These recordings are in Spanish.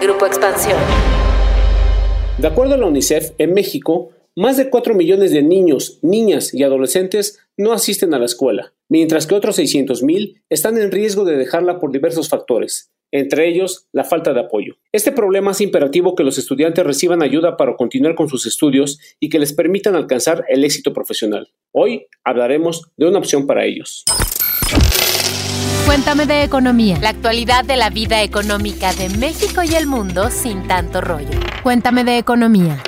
Grupo Expansión. De acuerdo a la UNICEF, en México, más de 4 millones de niños, niñas y adolescentes no asisten a la escuela, mientras que otros 600.000 están en riesgo de dejarla por diversos factores, entre ellos la falta de apoyo. Este problema hace imperativo que los estudiantes reciban ayuda para continuar con sus estudios y que les permitan alcanzar el éxito profesional. Hoy hablaremos de una opción para ellos. Cuéntame de economía. La actualidad de la vida económica de México y el mundo sin tanto rollo. Cuéntame de economía.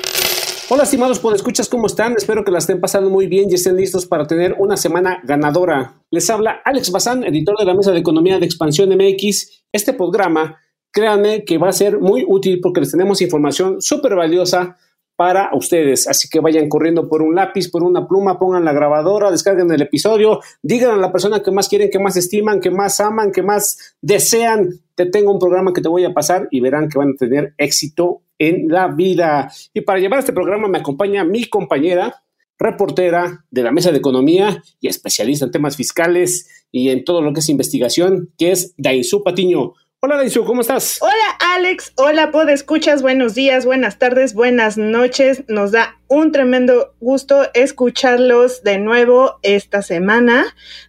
Hola estimados escuchas ¿cómo están? Espero que la estén pasando muy bien y estén listos para tener una semana ganadora. Les habla Alex Bazán, editor de la Mesa de Economía de Expansión MX. Este programa, créanme que va a ser muy útil porque les tenemos información súper valiosa para ustedes. Así que vayan corriendo por un lápiz, por una pluma, pongan la grabadora, descarguen el episodio, digan a la persona que más quieren, que más estiman, que más aman, que más desean. Te tengo un programa que te voy a pasar y verán que van a tener éxito en la vida. Y para llevar este programa me acompaña mi compañera, reportera de la Mesa de Economía y especialista en temas fiscales y en todo lo que es investigación, que es Dainzú Patiño. Hola, Daisu, ¿cómo estás? Hola, Alex. Hola, Pod Escuchas. Buenos días, buenas tardes, buenas noches. Nos da un tremendo gusto escucharlos de nuevo esta semana.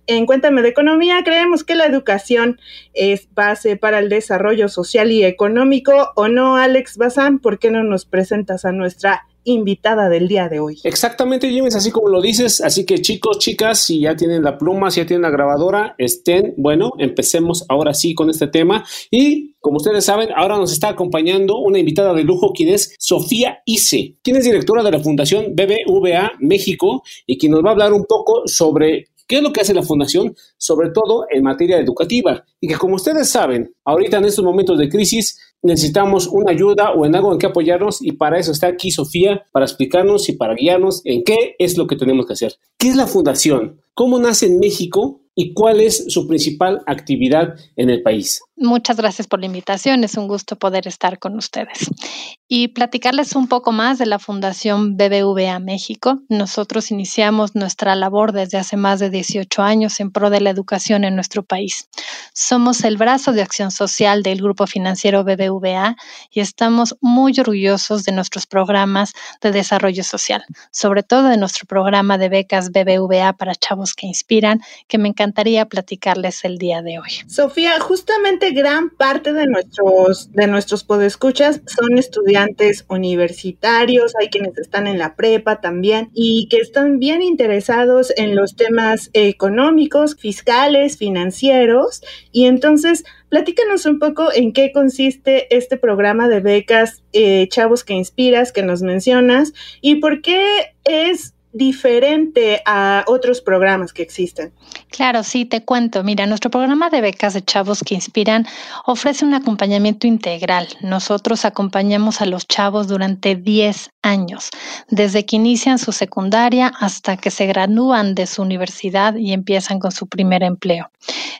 En Cuéntame de Economía, creemos que la educación es base para el desarrollo social y económico. ¿O no, Alex Bazán? ¿Por qué no nos presentas a nuestra invitada del día de hoy. Exactamente, Jimmy, así como lo dices. Así que chicos, chicas, si ya tienen la pluma, si ya tienen la grabadora, estén, bueno, empecemos ahora sí con este tema. Y como ustedes saben, ahora nos está acompañando una invitada de lujo, quien es Sofía Ise, quien es directora de la Fundación BBVA México y quien nos va a hablar un poco sobre ¿Qué es lo que hace la fundación? Sobre todo en materia educativa. Y que como ustedes saben, ahorita en estos momentos de crisis necesitamos una ayuda o en algo en que apoyarnos y para eso está aquí Sofía, para explicarnos y para guiarnos en qué es lo que tenemos que hacer. ¿Qué es la fundación? ¿Cómo nace en México? ¿Y cuál es su principal actividad en el país? Muchas gracias por la invitación, es un gusto poder estar con ustedes y platicarles un poco más de la Fundación BBVA México. Nosotros iniciamos nuestra labor desde hace más de 18 años en pro de la educación en nuestro país. Somos el brazo de acción social del grupo financiero BBVA y estamos muy orgullosos de nuestros programas de desarrollo social, sobre todo de nuestro programa de becas BBVA para chavos que inspiran, que me encantaría platicarles el día de hoy. Sofía, justamente gran parte de nuestros, de nuestros podescuchas son estudiantes universitarios, hay quienes están en la prepa también y que están bien interesados en los temas económicos, fiscales, financieros. Y entonces, platícanos un poco en qué consiste este programa de becas eh, Chavos que Inspiras que nos mencionas y por qué es diferente a otros programas que existen. Claro, sí, te cuento. Mira, nuestro programa de becas de chavos que inspiran ofrece un acompañamiento integral. Nosotros acompañamos a los chavos durante 10 años, desde que inician su secundaria hasta que se gradúan de su universidad y empiezan con su primer empleo.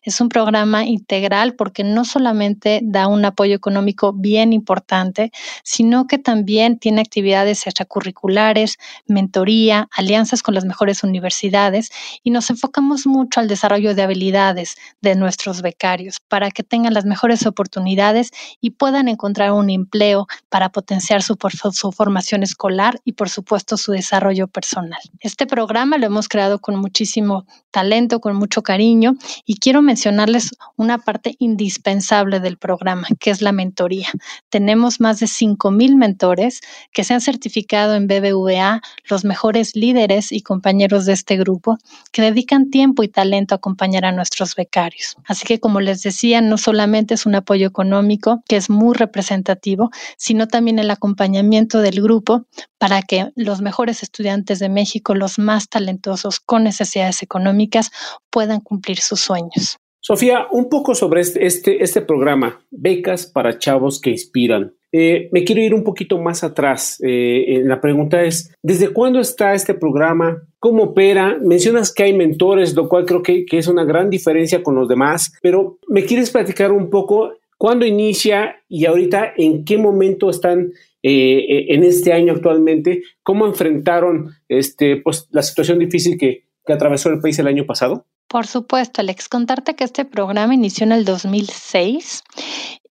Es un programa integral porque no solamente da un apoyo económico bien importante, sino que también tiene actividades extracurriculares, mentoría, alianzas con las mejores universidades y nos enfocamos mucho al desarrollo de habilidades de nuestros becarios para que tengan las mejores oportunidades y puedan encontrar un empleo para potenciar su, su formación escolar y por supuesto su desarrollo personal. Este programa lo hemos creado con muchísimo talento, con mucho cariño y quiero mencionarles una parte indispensable del programa, que es la mentoría. Tenemos más de 5.000 mentores que se han certificado en BBVA, los mejores líderes y compañeros de este grupo, que dedican tiempo y talento a acompañar a nuestros becarios. Así que, como les decía, no solamente es un apoyo económico, que es muy representativo, sino también el acompañamiento del grupo para que los mejores estudiantes de México, los más talentosos con necesidades económicas, puedan cumplir sus sueños. Sofía, un poco sobre este, este, este programa, Becas para Chavos que Inspiran. Eh, me quiero ir un poquito más atrás. Eh, la pregunta es, ¿desde cuándo está este programa? ¿Cómo opera? Mencionas que hay mentores, lo cual creo que, es una gran diferencia con los demás, pero ¿me quieres platicar un poco cuándo inicia y ahorita en qué momento están eh, en este año actualmente? ¿Cómo enfrentaron este, pues, la situación difícil que, que atravesó el país el año pasado? Por supuesto, Alex, contarte que este programa inició en el 2006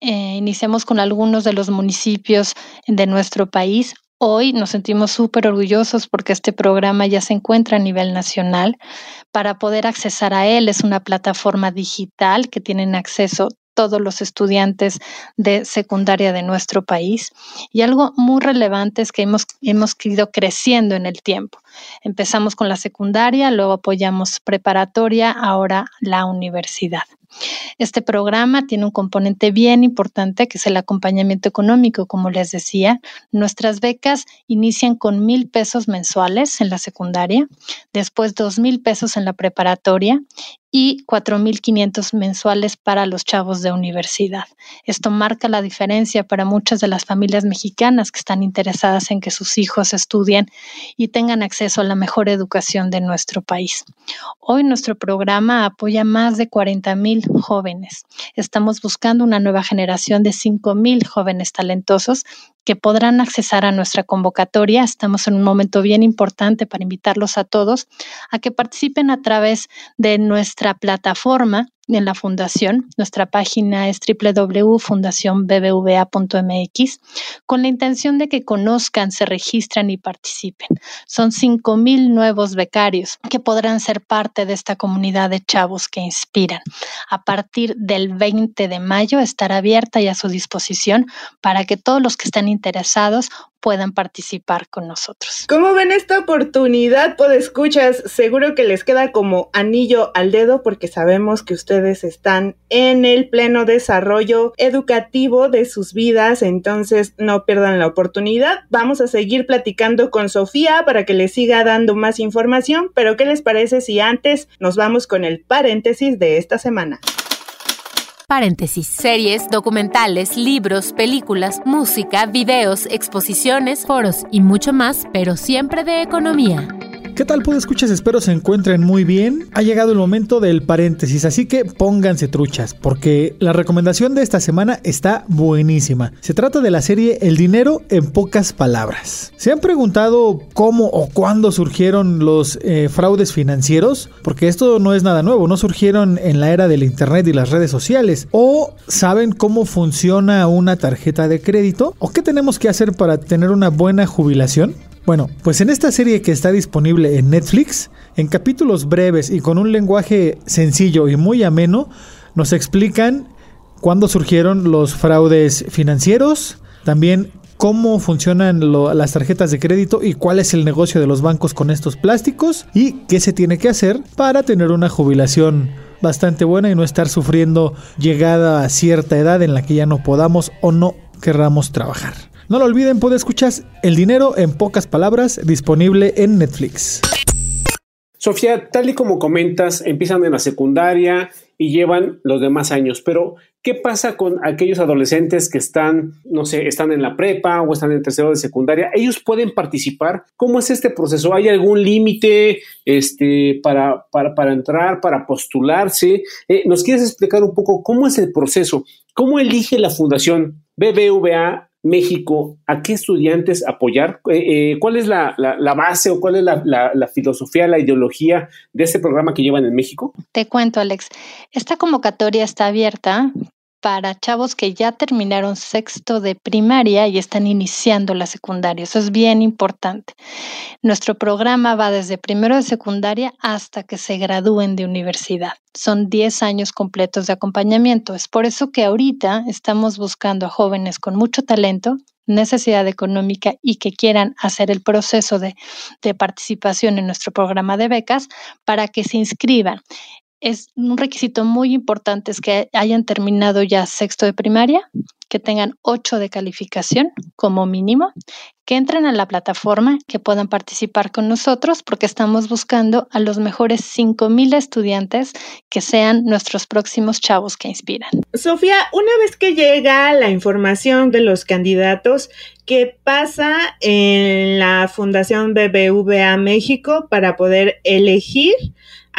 eh, iniciamos con algunos de los municipios de nuestro país. Hoy nos sentimos súper orgullosos porque este programa ya se encuentra a nivel nacional. Para poder accesar a él es una plataforma digital que tienen acceso todos los estudiantes de secundaria de nuestro país. Y algo muy relevante es que hemos, hemos ido creciendo en el tiempo. Empezamos con la secundaria, luego apoyamos preparatoria, ahora la universidad. Este programa tiene un componente bien importante que es el acompañamiento económico, como les decía. Nuestras becas inician con mil pesos mensuales en la secundaria, después dos mil pesos en la preparatoria y 4.500 mensuales para los chavos de universidad. Esto marca la diferencia para muchas de las familias mexicanas que están interesadas en que sus hijos estudien y tengan acceso a la mejor educación de nuestro país. Hoy nuestro programa apoya más de 40.000 jóvenes. Estamos buscando una nueva generación de 5.000 jóvenes talentosos que podrán accesar a nuestra convocatoria. Estamos en un momento bien importante para invitarlos a todos a que participen a través de nuestra plataforma en la fundación. Nuestra página es www.fundacionbbva.mx con la intención de que conozcan, se registren y participen. Son 5.000 nuevos becarios que podrán ser parte de esta comunidad de chavos que inspiran. A partir del 20 de mayo estará abierta y a su disposición para que todos los que están interesados puedan participar con nosotros. ¿Cómo ven esta oportunidad? escuchas, seguro que les queda como anillo al dedo porque sabemos que ustedes están en el pleno desarrollo educativo de sus vidas, entonces no pierdan la oportunidad. Vamos a seguir platicando con Sofía para que les siga dando más información, pero ¿qué les parece si antes nos vamos con el paréntesis de esta semana? Paréntesis. Series, documentales, libros, películas, música, videos, exposiciones, foros y mucho más, pero siempre de economía. ¿Qué tal, pues escuchas? Espero se encuentren muy bien. Ha llegado el momento del paréntesis, así que pónganse truchas, porque la recomendación de esta semana está buenísima. Se trata de la serie El dinero en pocas palabras. ¿Se han preguntado cómo o cuándo surgieron los eh, fraudes financieros? Porque esto no es nada nuevo, no surgieron en la era del Internet y las redes sociales. ¿O saben cómo funciona una tarjeta de crédito? ¿O qué tenemos que hacer para tener una buena jubilación? Bueno, pues en esta serie que está disponible en Netflix, en capítulos breves y con un lenguaje sencillo y muy ameno, nos explican cuándo surgieron los fraudes financieros, también cómo funcionan las tarjetas de crédito y cuál es el negocio de los bancos con estos plásticos y qué se tiene que hacer para tener una jubilación bastante buena y no estar sufriendo llegada a cierta edad en la que ya no podamos o no querramos trabajar. No lo olviden, puede escuchar El dinero en pocas palabras, disponible en Netflix. Sofía, tal y como comentas, empiezan en la secundaria y llevan los demás años, pero ¿qué pasa con aquellos adolescentes que están, no sé, están en la prepa o están en tercero de secundaria? ¿Ellos pueden participar? ¿Cómo es este proceso? ¿Hay algún límite este, para, para, entrar, para postularse? Eh, ¿Nos quieres explicar un poco cómo es el proceso? ¿Cómo elige la fundación BBVA México a qué estudiantes apoyar? Eh, eh, ¿Cuál es la, base o cuál es la, la, filosofía, la ideología de este programa que llevan en México? Te cuento, Alex. Esta convocatoria está abierta para chavos que ya terminaron sexto de primaria y están iniciando la secundaria. Eso es bien importante. Nuestro programa va desde primero de secundaria hasta que se gradúen de universidad. Son 10 años completos de acompañamiento. Es por eso que ahorita estamos buscando a jóvenes con mucho talento necesidad económica y que quieran hacer el proceso de, de, participación en nuestro programa de becas para que se inscriban es un requisito muy importante es que hayan terminado ya sexto de primaria, que tengan ocho de calificación como mínimo, que entren a la plataforma, que puedan participar con nosotros, porque estamos buscando a los mejores 5.000 estudiantes que sean nuestros próximos chavos que inspiran. Sofía, una vez que llega la información de los candidatos, ¿qué pasa en la Fundación BBVA México para poder elegir?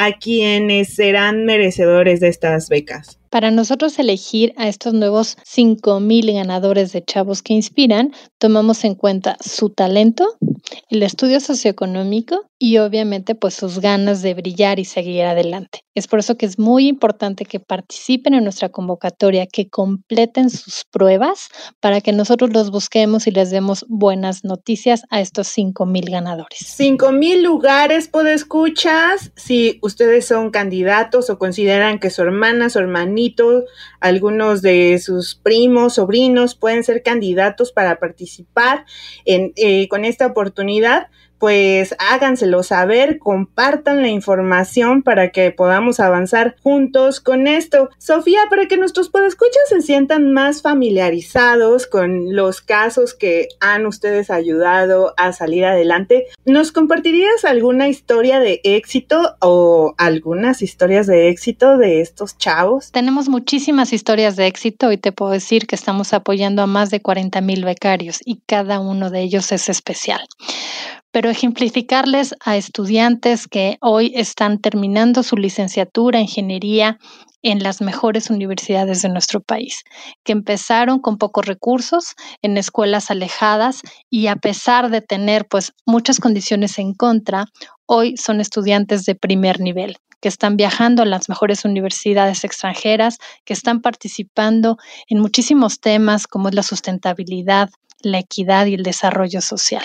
A quienes serán merecedores de estas becas? Para nosotros elegir a estos nuevos 5.000 ganadores de Chavos que Inspiran, tomamos en cuenta su talento, el estudio socioeconómico y obviamente pues sus ganas de brillar y seguir adelante. Es por eso que es muy importante que participen en nuestra convocatoria, que completen sus pruebas para que nosotros los busquemos y les demos buenas noticias a estos 5.000 ganadores. 5.000 lugares, escuchas si ustedes son candidatos o consideran que su hermana, su algunos de sus primos, sobrinos pueden ser candidatos para participar en, eh, con esta oportunidad pues háganselo saber, compartan la información para que podamos avanzar juntos con esto. Sofía, para que nuestros podescuchas se sientan más familiarizados con los casos que han ustedes ayudado a salir adelante, ¿nos compartirías alguna historia de éxito o algunas historias de éxito de estos chavos? Tenemos muchísimas historias de éxito y te puedo decir que estamos apoyando a más de 40 mil becarios y cada uno de ellos es especial pero ejemplificarles a estudiantes que hoy están terminando su licenciatura en ingeniería en las mejores universidades de nuestro país, que empezaron con pocos recursos en escuelas alejadas y a pesar de tener pues muchas condiciones en contra, hoy son estudiantes de primer nivel que están viajando a las mejores universidades extranjeras, que están participando en muchísimos temas como es la sustentabilidad, la equidad y el desarrollo social.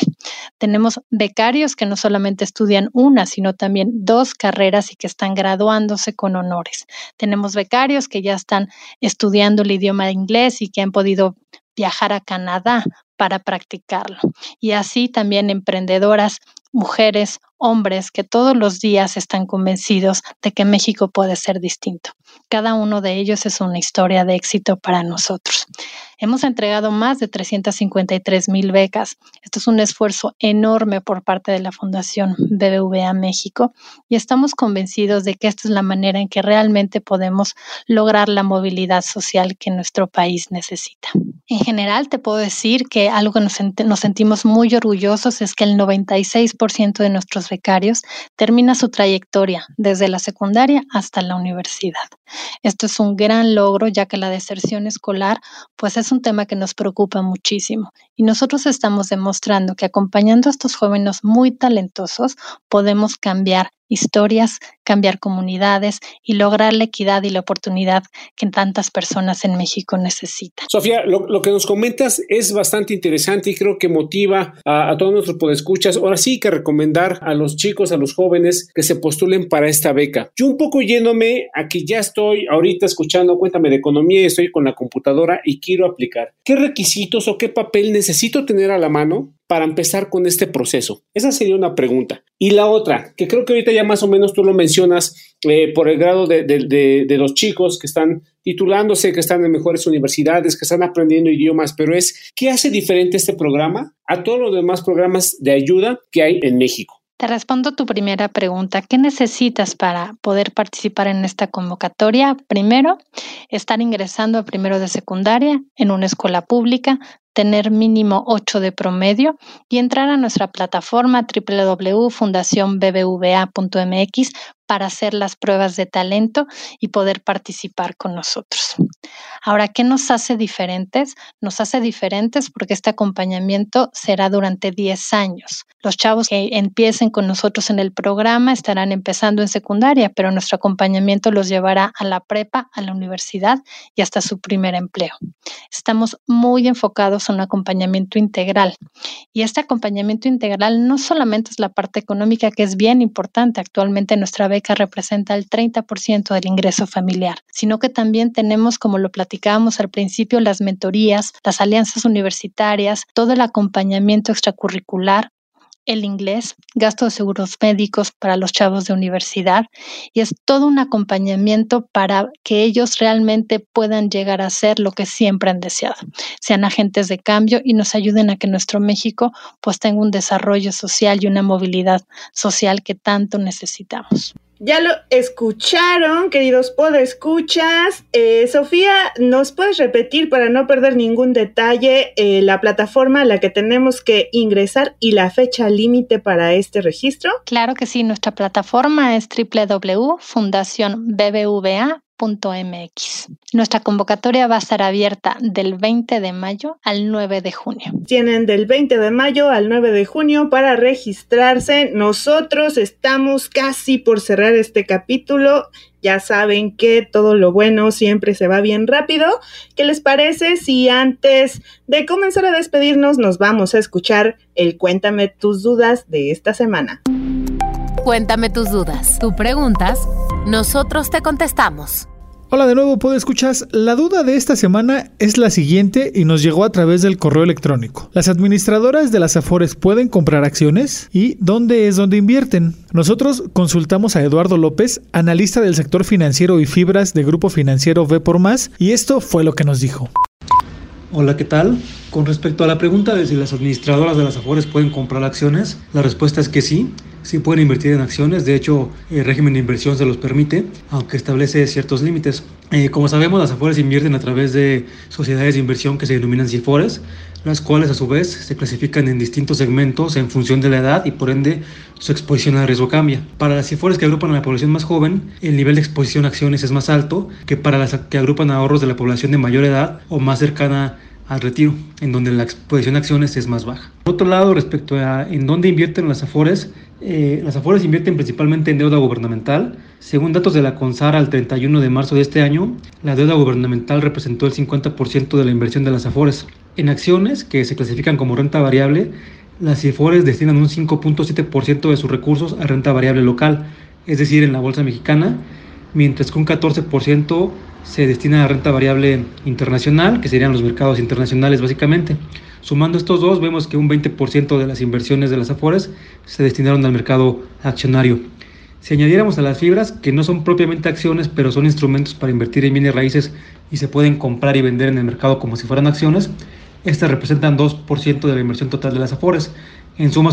Tenemos becarios que no solamente estudian una, sino también dos carreras y que están graduándose con honores. Tenemos becarios que ya están estudiando el idioma inglés y que han podido viajar a Canadá para practicarlo. Y así también emprendedoras, mujeres, hombres que todos los días están convencidos de que México puede ser distinto. Cada uno de ellos es una historia de éxito para nosotros. Hemos entregado más de 353 mil becas. Esto es un esfuerzo enorme por parte de la Fundación BBVA México y estamos convencidos de que esta es la manera en que realmente podemos lograr la movilidad social que nuestro país necesita. En general, te puedo decir que algo que nos, nos sentimos muy orgullosos es que el 96% de nuestros becarios termina su trayectoria desde la secundaria hasta la universidad. Esto es un gran logro ya que la deserción escolar pues es un tema que nos preocupa muchísimo. Y nosotros estamos demostrando que acompañando a estos jóvenes muy talentosos podemos cambiar historias, cambiar comunidades y lograr la equidad y la oportunidad que tantas personas en México necesitan. Sofía, lo, que nos comentas es bastante interesante y creo que motiva a, todos nuestros podescuchas. Ahora sí que recomendar a los chicos, a los jóvenes que se postulen para esta beca. Yo un poco yéndome a que ya estoy ahorita escuchando Cuéntame de Economía y estoy con la computadora y quiero aplicar. ¿Qué requisitos o qué papel necesito tener a la mano para empezar con este proceso? Esa sería una pregunta. Y la otra, que creo que ahorita ya más o menos tú lo mencionas eh, por el grado de, de, los chicos que están titulándose, que están en mejores universidades, que están aprendiendo idiomas, pero es, ¿qué hace diferente este programa a todos los demás programas de ayuda que hay en México? Te respondo tu primera pregunta. ¿Qué necesitas para poder participar en esta convocatoria? Primero, estar ingresando a primero de secundaria en una escuela pública, tener mínimo 8 de promedio y entrar a nuestra plataforma www.fundacionbbva.mx para hacer las pruebas de talento y poder participar con nosotros. Ahora, ¿qué nos hace diferentes? Nos hace diferentes porque este acompañamiento será durante 10 años. Los chavos que empiecen con nosotros en el programa estarán empezando en secundaria, pero nuestro acompañamiento los llevará a la prepa, a la universidad y hasta su primer empleo. Estamos muy enfocados en un acompañamiento integral y este acompañamiento integral no solamente es la parte económica, que es bien importante actualmente nuestra beca representa el 30% del ingreso familiar, sino que también tenemos, como lo platicábamos al principio, las mentorías, las alianzas universitarias, todo el acompañamiento extracurricular el inglés, gastos de seguros médicos para los chavos de universidad y es todo un acompañamiento para que ellos realmente puedan llegar a ser lo que siempre han deseado, sean agentes de cambio y nos ayuden a que nuestro México pues tenga un desarrollo social y una movilidad social que tanto necesitamos. Ya lo escucharon, queridos podescuchas. Eh, Sofía, ¿nos puedes repetir para no perder ningún detalle eh, la plataforma a la que tenemos que ingresar y la fecha límite para este registro? Claro que sí, nuestra plataforma es www.fundacionbbva.mx Nuestra convocatoria va a estar abierta del 20 de mayo al 9 de junio. Tienen del 20 de mayo al 9 de junio para registrarse. Nosotros estamos casi por cerrar este capítulo. Ya saben que todo lo bueno siempre se va bien rápido. ¿Qué les parece si antes de comenzar a despedirnos nos vamos a escuchar el Cuéntame tus dudas de esta semana? Cuéntame tus dudas. Tú preguntas, nosotros te contestamos. Hola de nuevo, ¿puedo escuchas? La duda de esta semana es la siguiente y nos llegó a través del correo electrónico. ¿Las administradoras de las Afores pueden comprar acciones? ¿Y dónde es donde invierten? Nosotros consultamos a Eduardo López, analista del sector financiero y fibras de Grupo Financiero V por Más, y esto fue lo que nos dijo. Hola, ¿qué tal? Con respecto a la pregunta de si las administradoras de las Afores pueden comprar acciones, la respuesta es que sí sí pueden invertir en acciones, de hecho el régimen de inversión se los permite, aunque establece ciertos límites. Eh, como sabemos, las Afores invierten a través de sociedades de inversión que se denominan CIFORES, las cuales a su vez se clasifican en distintos segmentos en función de la edad y por ende su exposición al riesgo cambia. Para las CIFORES que agrupan a la población más joven, el nivel de exposición a acciones es más alto que para las que agrupan ahorros de la población de mayor edad o más cercana al retiro, en donde la exposición a acciones es más baja. Por otro lado, respecto a en dónde invierten las AFORES, eh, las AFORES invierten principalmente en deuda gubernamental. Según datos de la CONSAR al 31 de marzo de este año, la deuda gubernamental representó el 50% de la inversión de las AFORES. En acciones, que se clasifican como renta variable, las AFORES destinan un 5.7% de sus recursos a renta variable local, es decir, en la bolsa mexicana, mientras que un 14% se destina a renta variable internacional, que serían los mercados internacionales básicamente. Sumando estos dos, vemos que un 20% de las inversiones de las Afores se destinaron al mercado accionario. Si añadiéramos a las fibras, que no son propiamente acciones, pero son instrumentos para invertir en bienes raíces y se pueden comprar y vender en el mercado como si fueran acciones, estas representan 2% de la inversión total de las Afores. En suma,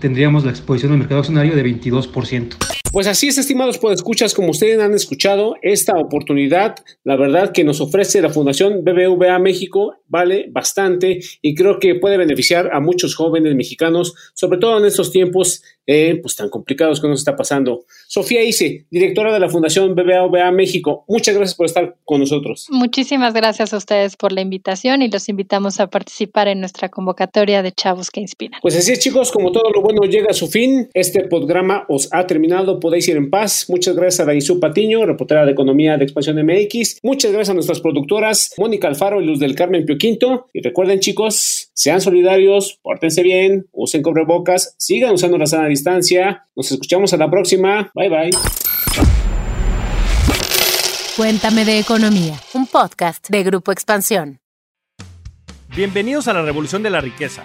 tendríamos la exposición al mercado accionario de 22%. Pues así es, estimados escuchas, como ustedes han escuchado, esta oportunidad, la verdad que nos ofrece la Fundación BBVA México, vale bastante y creo que puede beneficiar a muchos jóvenes mexicanos, sobre todo en estos tiempos eh, pues tan complicados que nos está pasando. Sofía Ice, directora de la Fundación BBVA México, muchas gracias por estar con nosotros. Muchísimas gracias a ustedes por la invitación y los invitamos a participar en nuestra convocatoria de Chavos que Inspiran. Pues así es, chicos, como todo lo bueno llega a su fin, este programa os ha terminado, podéis ir en paz. Muchas gracias a Daisu Patiño, reportera de Economía de Expansión MX. Muchas gracias a nuestras productoras, Mónica Alfaro y Luz del Carmen Pioquinto. Y recuerden, chicos, sean solidarios, pórtense bien, usen cobrebocas, sigan usando la sana distancia. Nos escuchamos a la próxima. Bye bye. Cuéntame de Economía, un podcast de Grupo Expansión. Bienvenidos a la Revolución de la Riqueza,